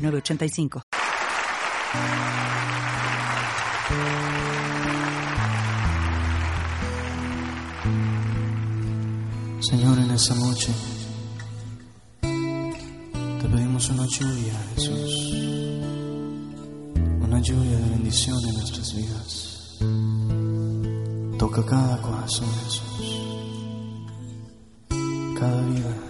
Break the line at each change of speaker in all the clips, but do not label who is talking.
906985.
Señor, en esta noche te pedimos una lluvia, Jesús, una lluvia de bendición en nuestras vidas. Toca cada corazón, Jesús, cada vida.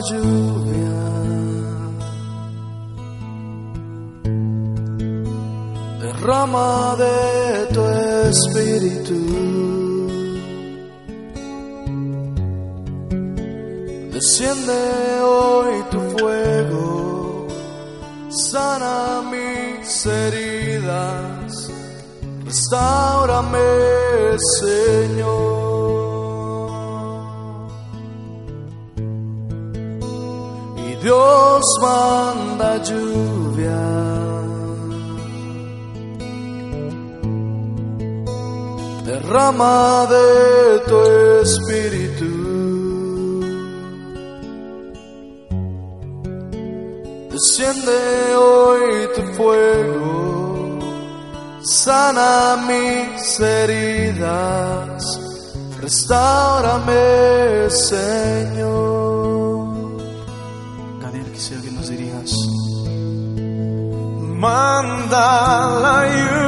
Lluvia. Derrama de tu espíritu. Desciende hoy tu fuego, sana mis heridas, restaurame, Señor. Manda lluvia. Derrama de tu espíritu. Desciende hoy tu fuego, sana mis heridas, restaurame, Señor. Manda la lluvia,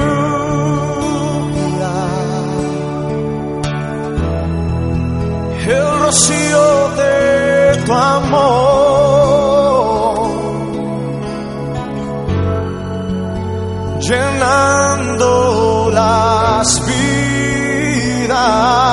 el rocío de tu amor, llenando las vidas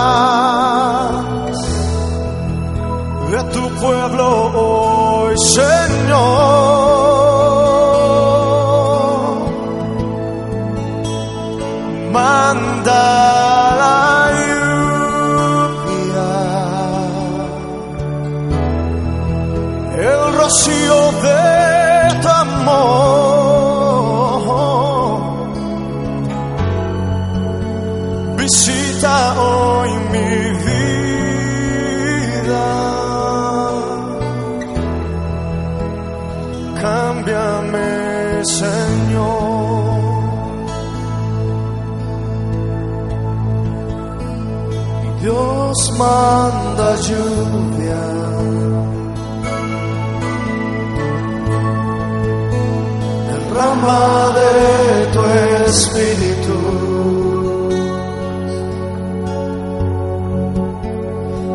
Señor. Dios manda lluvia. Derrama de tu espíritu.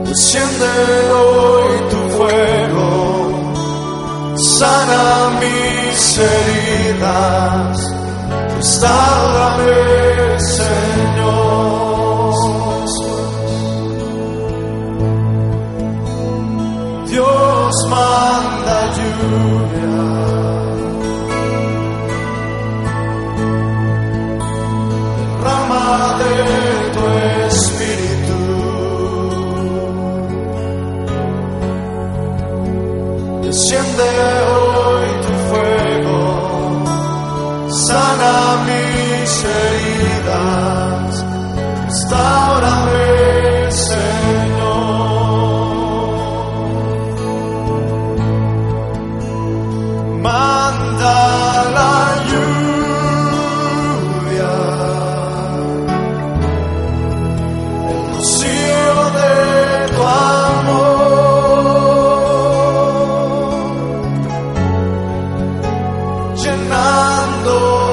Desciende hoy tu fuego, sana mis heridas, restaurame, Señor. Vidas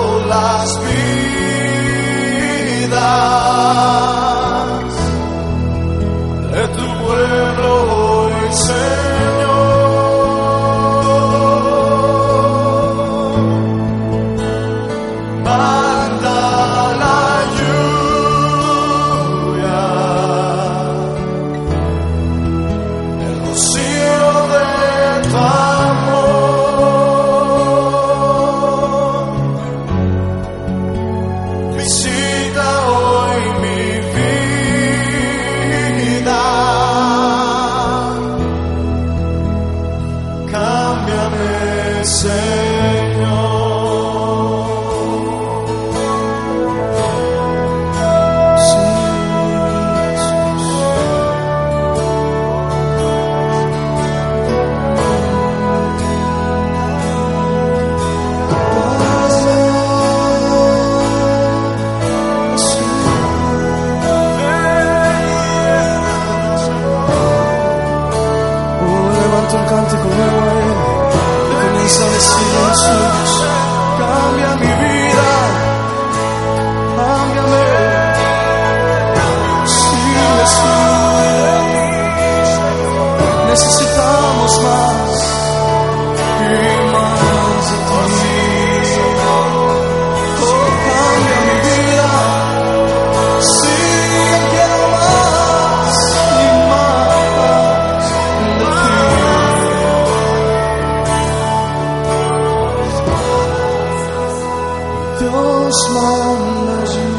as long as you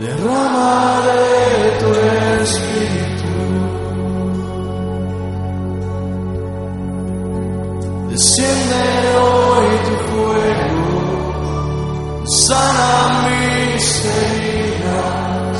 derramaré tu espíritu. Hoy tu fuego. Sana mis heridas.